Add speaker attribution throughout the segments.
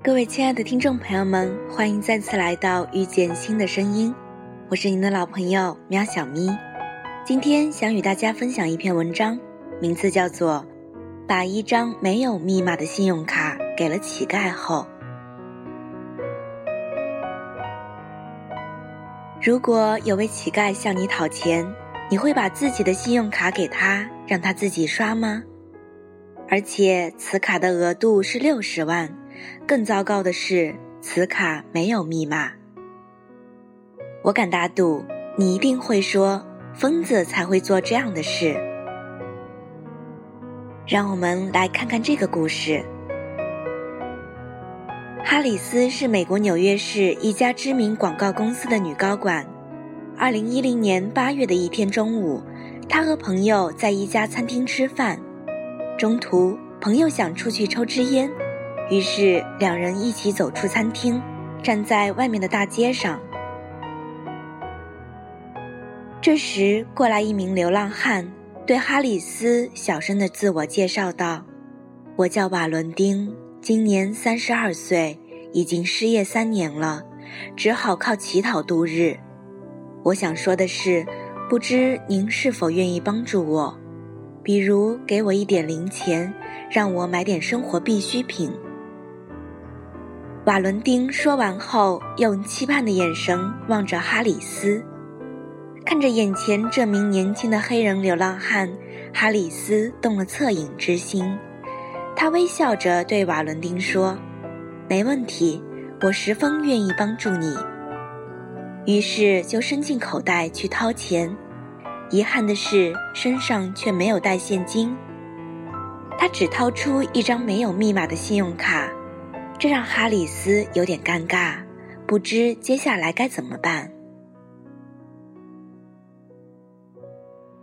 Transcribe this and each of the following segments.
Speaker 1: 各位亲爱的听众朋友们，欢迎再次来到遇见新的声音，我是您的老朋友喵小咪。今天想与大家分享一篇文章，名字叫做《把一张没有密码的信用卡给了乞丐后》。如果有位乞丐向你讨钱，你会把自己的信用卡给他，让他自己刷吗？而且此卡的额度是六十万。更糟糕的是，此卡没有密码。我敢打赌，你一定会说，疯子才会做这样的事。让我们来看看这个故事。哈里斯是美国纽约市一家知名广告公司的女高管。二零一零年八月的一天中午，她和朋友在一家餐厅吃饭，中途朋友想出去抽支烟。于是两人一起走出餐厅，站在外面的大街上。这时，过来一名流浪汉，对哈里斯小声的自我介绍道：“我叫瓦伦丁，今年三十二岁，已经失业三年了，只好靠乞讨度日。我想说的是，不知您是否愿意帮助我，比如给我一点零钱，让我买点生活必需品。”瓦伦丁说完后，用期盼的眼神望着哈里斯，看着眼前这名年轻的黑人流浪汉，哈里斯动了恻隐之心。他微笑着对瓦伦丁说：“没问题，我十分愿意帮助你。”于是就伸进口袋去掏钱。遗憾的是，身上却没有带现金。他只掏出一张没有密码的信用卡。这让哈里斯有点尴尬，不知接下来该怎么办。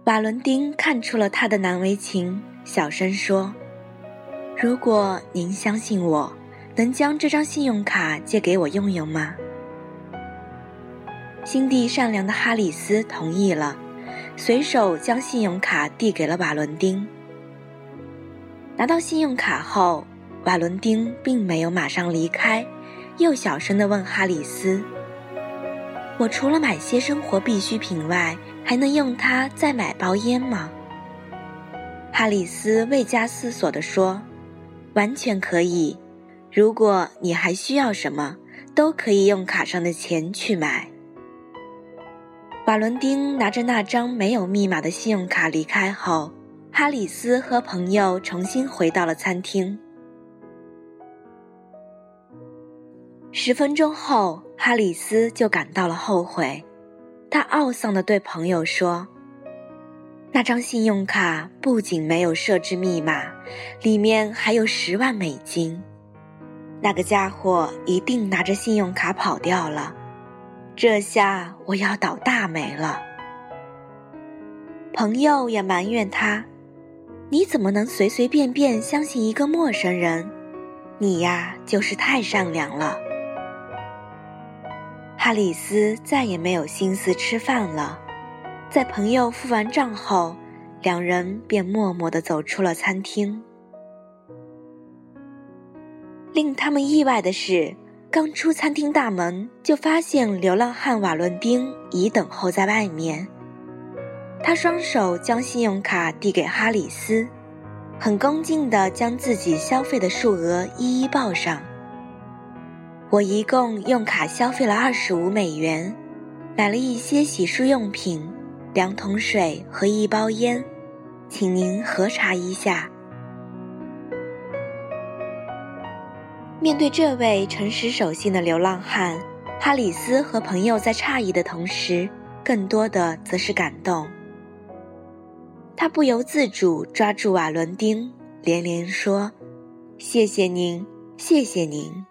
Speaker 1: 瓦伦丁看出了他的难为情，小声说：“如果您相信我，能将这张信用卡借给我用用吗？”心地善良的哈里斯同意了，随手将信用卡递给了瓦伦丁。拿到信用卡后。瓦伦丁并没有马上离开，又小声地问哈里斯：“我除了买些生活必需品外，还能用它再买包烟吗？”哈里斯未加思索地说：“完全可以。如果你还需要什么，都可以用卡上的钱去买。”瓦伦丁拿着那张没有密码的信用卡离开后，哈里斯和朋友重新回到了餐厅。十分钟后，哈里斯就感到了后悔。他懊丧地对朋友说：“那张信用卡不仅没有设置密码，里面还有十万美金。那个家伙一定拿着信用卡跑掉了。这下我要倒大霉了。”朋友也埋怨他：“你怎么能随随便便相信一个陌生人？你呀，就是太善良了。”哈里斯再也没有心思吃饭了，在朋友付完账后，两人便默默地走出了餐厅。令他们意外的是，刚出餐厅大门，就发现流浪汉瓦伦丁已等候在外面。他双手将信用卡递给哈里斯，很恭敬地将自己消费的数额一一报上。我一共用卡消费了二十五美元，买了一些洗漱用品、两桶水和一包烟，请您核查一下。面对这位诚实守信的流浪汉，哈里斯和朋友在诧异的同时，更多的则是感动。他不由自主抓住瓦伦丁，连连说：“谢谢您，谢谢您。”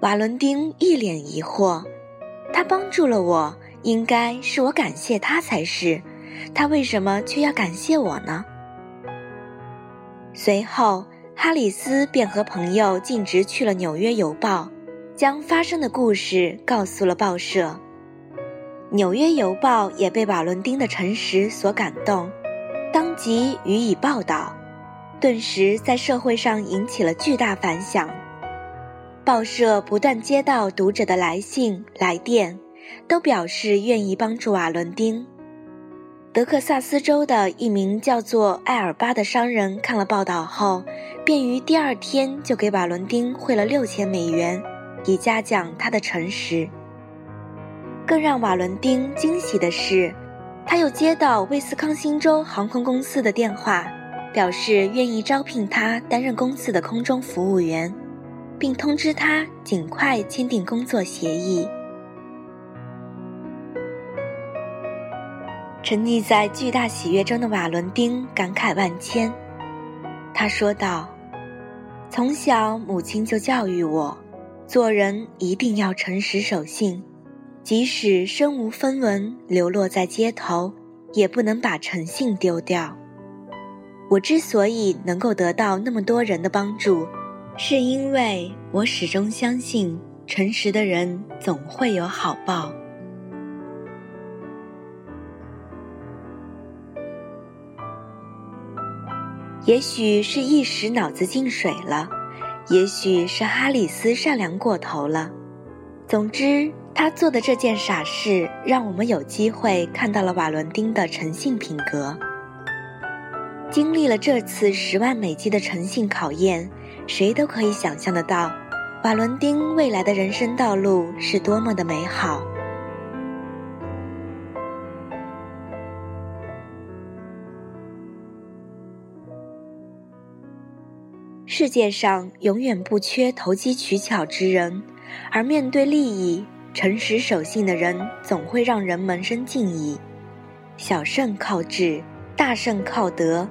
Speaker 1: 瓦伦丁一脸疑惑，他帮助了我，应该是我感谢他才是，他为什么却要感谢我呢？随后，哈里斯便和朋友径直去了《纽约邮报》，将发生的故事告诉了报社。《纽约邮报》也被瓦伦丁的诚实所感动，当即予以报道。顿时在社会上引起了巨大反响。报社不断接到读者的来信、来电，都表示愿意帮助瓦伦丁。德克萨斯州的一名叫做艾尔巴的商人看了报道后，便于第二天就给瓦伦丁汇了六千美元，以嘉奖他的诚实。更让瓦伦丁惊喜的是，他又接到威斯康星州航空公司的电话，表示愿意招聘他担任公司的空中服务员，并通知他尽快签订工作协议。沉溺在巨大喜悦中的瓦伦丁感慨万千。他说道：“从小，母亲就教育我，做人一定要诚实守信，即使身无分文，流落在街头，也不能把诚信丢掉。我之所以能够得到那么多人的帮助，是因为我始终相信，诚实的人总会有好报。”也许是一时脑子进水了，也许是哈里斯善良过头了。总之，他做的这件傻事，让我们有机会看到了瓦伦丁的诚信品格。经历了这次十万美金的诚信考验，谁都可以想象得到，瓦伦丁未来的人生道路是多么的美好。世界上永远不缺投机取巧之人，而面对利益，诚实守信的人总会让人萌生敬意。小胜靠智，大胜靠德。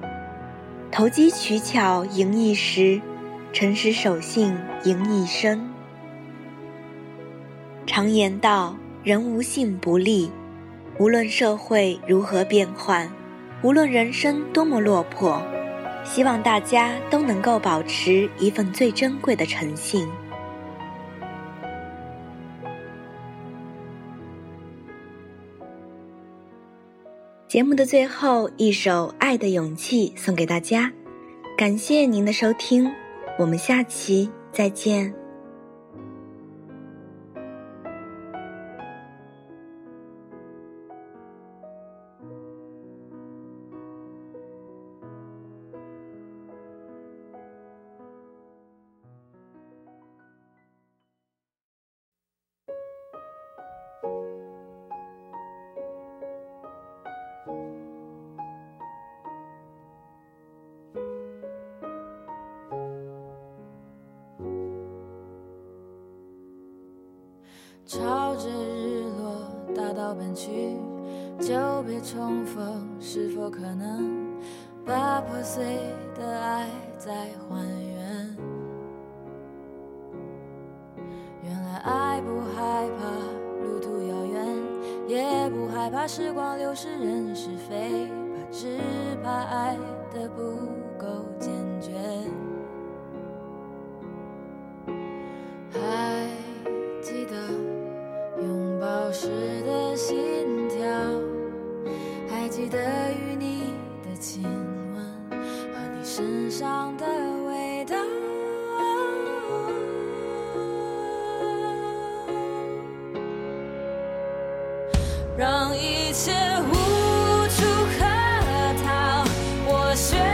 Speaker 1: 投机取巧赢一时，诚实守信赢一生。常言道：“人无信不立。”无论社会如何变幻，无论人生多么落魄。希望大家都能够保持一份最珍贵的诚信。节目的最后一首《爱的勇气》送给大家，感谢您的收听，我们下期再见。
Speaker 2: 奔去，久别重逢，是否可能把破碎的爱再还原？原来爱不害怕路途遥远，也不害怕时光流逝人是非，怕只怕爱的不够坚决。还记得拥抱时的下